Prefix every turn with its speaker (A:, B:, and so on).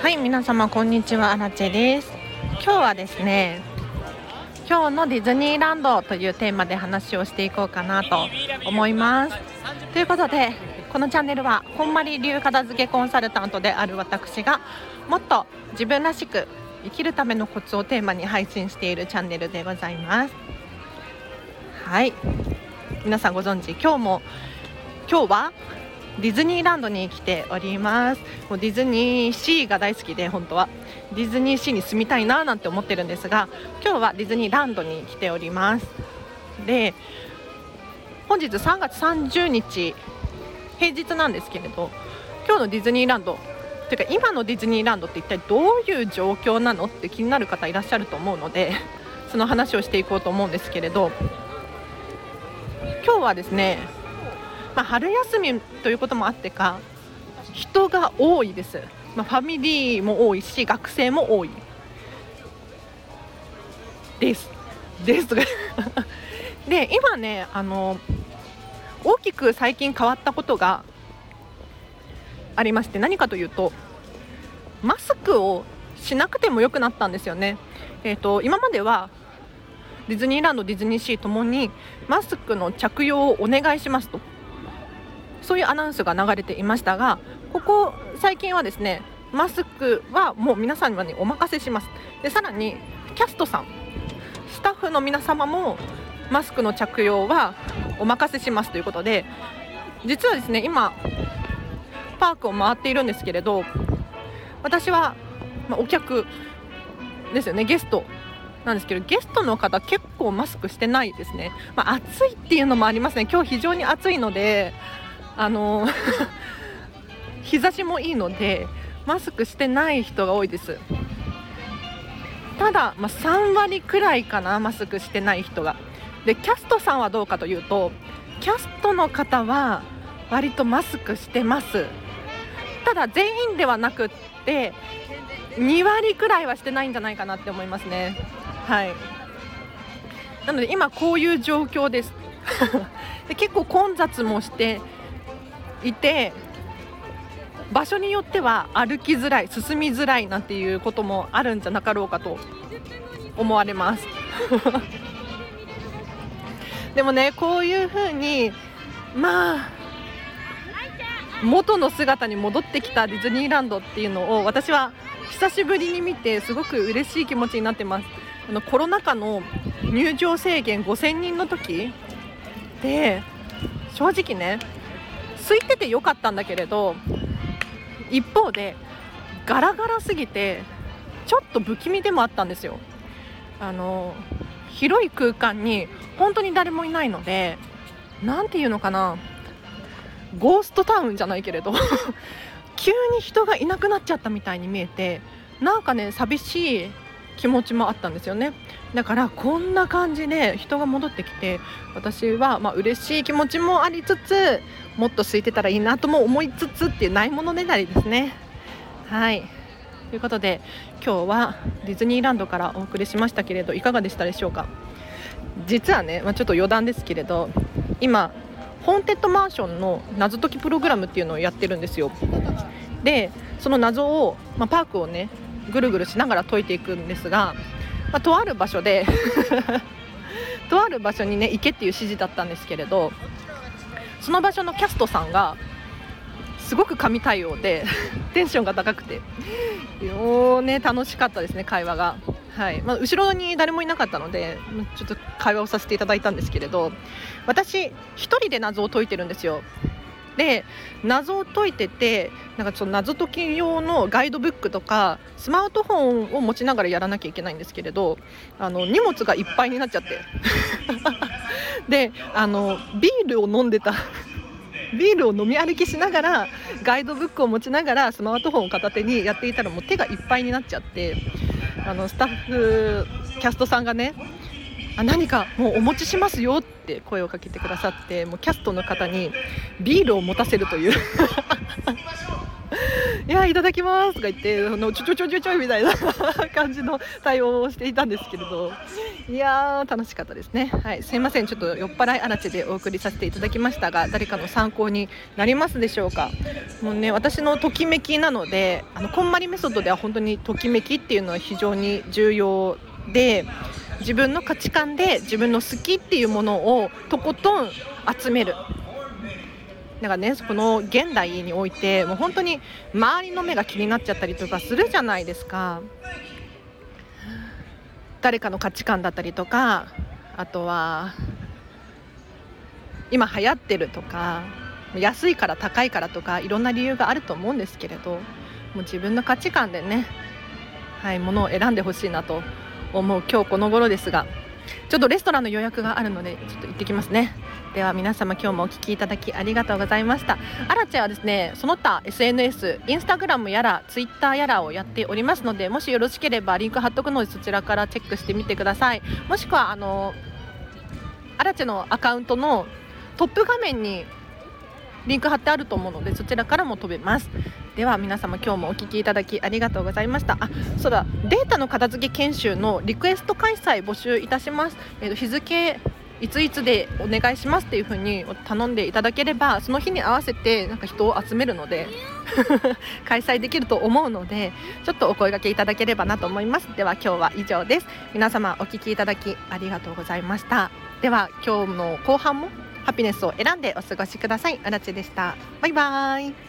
A: はい皆様こんにちはアラチェです。今日はですね今日のディズニーランドというテーマで話をしていこうかなと思います。ということでこのチャンネルはこんまり流片付けコンサルタントである私がもっと自分らしく生きるためのコツをテーマに配信しているチャンネルでございます。はい。皆さんご存知今日も今日はディズニーランドに来ております。もうディズニーシーが大好きで本当は。ディズニーシーに住みたいななんて思ってるんですが今日はディズニーランドに来ております。で本日3月30日平日なんですけれど今日のディズニーランドというか今のディズニーランドって一体どういう状況なのって気になる方いらっしゃると思うのでその話をしていこうと思うんですけれど今日はですねま、春休みということもあってか人が多いです、まあ、ファミリーも多いし学生も多い。です。です。で今ねあの大きく最近変わったことがありまして何かというとマスクをしなくてもよくなったんですよね。えー、と今まではディズニーランド、ディズニーシーともにマスクの着用をお願いしますと。そういうアナウンスが流れていましたがここ最近はですねマスクはもう皆さんにお任せします。でさらにキャストさんスタッフの皆様もマスクの着用はお任せしますということで実はですね今パークを回っているんですけれど私は、まお客ですよねゲストなんですけどゲストの方結構マスクしてないですね、まあ、暑いっていうのもありますね。今日非常に暑いのであの 日差しもいいのでマスクしてない人が多いです。ただ、まあ、3割くらいかなマスクしてない人が。でキャストさんはどうかというとキャストの方は割とマスクしてます。ただ全員ではなくって2割くらいはしてないんじゃないかなって思いますね。はい。なので今こういう状況です。で結構混雑もしていて場所によっては歩きづらい進みづらいなんていうこともあるんじゃなかろうかと思われます。でもねこういうふうにまあ元の姿に戻ってきたディズニーランドっていうのを私は久しぶりに見てすごく嬉しい気持ちになってます。あのコロナ禍の入場制限5000人の時で正直ね空いててよかったんだけれど一方でガラガラすぎてちょっと不気味でもあったんですよ。あの広い空間に本当に誰もいないので何て言うのかな。ゴーストタウンじゃないけれど 急に人がいなくなっちゃったみたいに見えてなんかね寂しい気持ちもあったんですよね。だからこんな感じで人が戻ってきて私はまあ嬉しい気持ちもありつつもっと空いてたらいいなとも思いつつっていうないものねだりですね。はい。ということで今日はディズニーランドからお送りしましたけれどいかがでしたでしょうか？実はね、まあ、ちょっと余談ですけれど今ホーンテッドマンションの謎解きプログラムっていうのをやってるんですよ。でその謎を、まあ、パークをねぐるぐるしながら解いていくんですがまあ、とある場所で とある場所にね行けっていう指示だったんですけれどその場所のキャストさんがすごく神対応で テンションが高くてよね楽しかったですね会話が、はい。まあ、後ろに誰もいなかったのでちょっと会話をさせていただいたんですけれど私1人で謎を解いてるんですよ。で謎を解いててなんかその謎解き用のガイドブックとかスマートフォンを持ちながらやらなきゃいけないんですけれどあの荷物がいっぱいになっちゃって。であのビールを飲んでたビールを飲み歩きしながらガイドブックを持ちながらスマートフォンを片手にやっていたらもう手がいっぱいになっちゃってあのスタッフキャストさんがねあ何かもうお持ちしますよって声をかけてくださってもうキャストの方にビールを持たせるという。いやいただきますとか言ってあのちょちょちょちょちょみたいな 感じの対応をしていたんですけれど。いやー楽しかったですね。はい。すいません。ちょっと酔っ払いあらちでお送りさせていただきましたが誰かの参考になりますでしょうか？もうね私のときめきなのであのこんまりメソッドでは本当にときめきっていうのは非常に重要で自分の価値観で自分の好きっていうものをとことん集める。なんかねこの現代においてもう本当に周りの目が気になっちゃったりとかするじゃないですか。誰かの価値観だったりとかあとは今流行ってるとか安いから高いからとかいろんな理由があると思うんですけれどもう自分の価値観でねはいものを選んでほしいなと思う今日この頃ですがちょっとレストランの予約があるのでちょっと行ってきますね。では皆様今日もお聞きいただきありがとうございました。アラチェはですねその他 SNS インスタグラムやらツイッターやらをやっておりますのでもしよろしければリンク貼っとくのでそちらからチェックしてみてください。もしくはあのアラチェのアカウントのトップ画面にリンク貼ってあると思うのでそちらからも飛べます。では皆様今日もお聞きいただきありがとうございました。あそうだ。データの片付け研修のリクエスト開催募集いたします、えー、と日付いついつでお願いしますっていう風に頼んでいただければその日に合わせてなんか人を集めるので 開催できると思うのでちょっとお声がけいただければなと思います。では今日は以上です。皆様お聞きいただきありがとうございました。では今日の後半もハピネスを選んでお過ごしください。あらちでした。バイバーイ。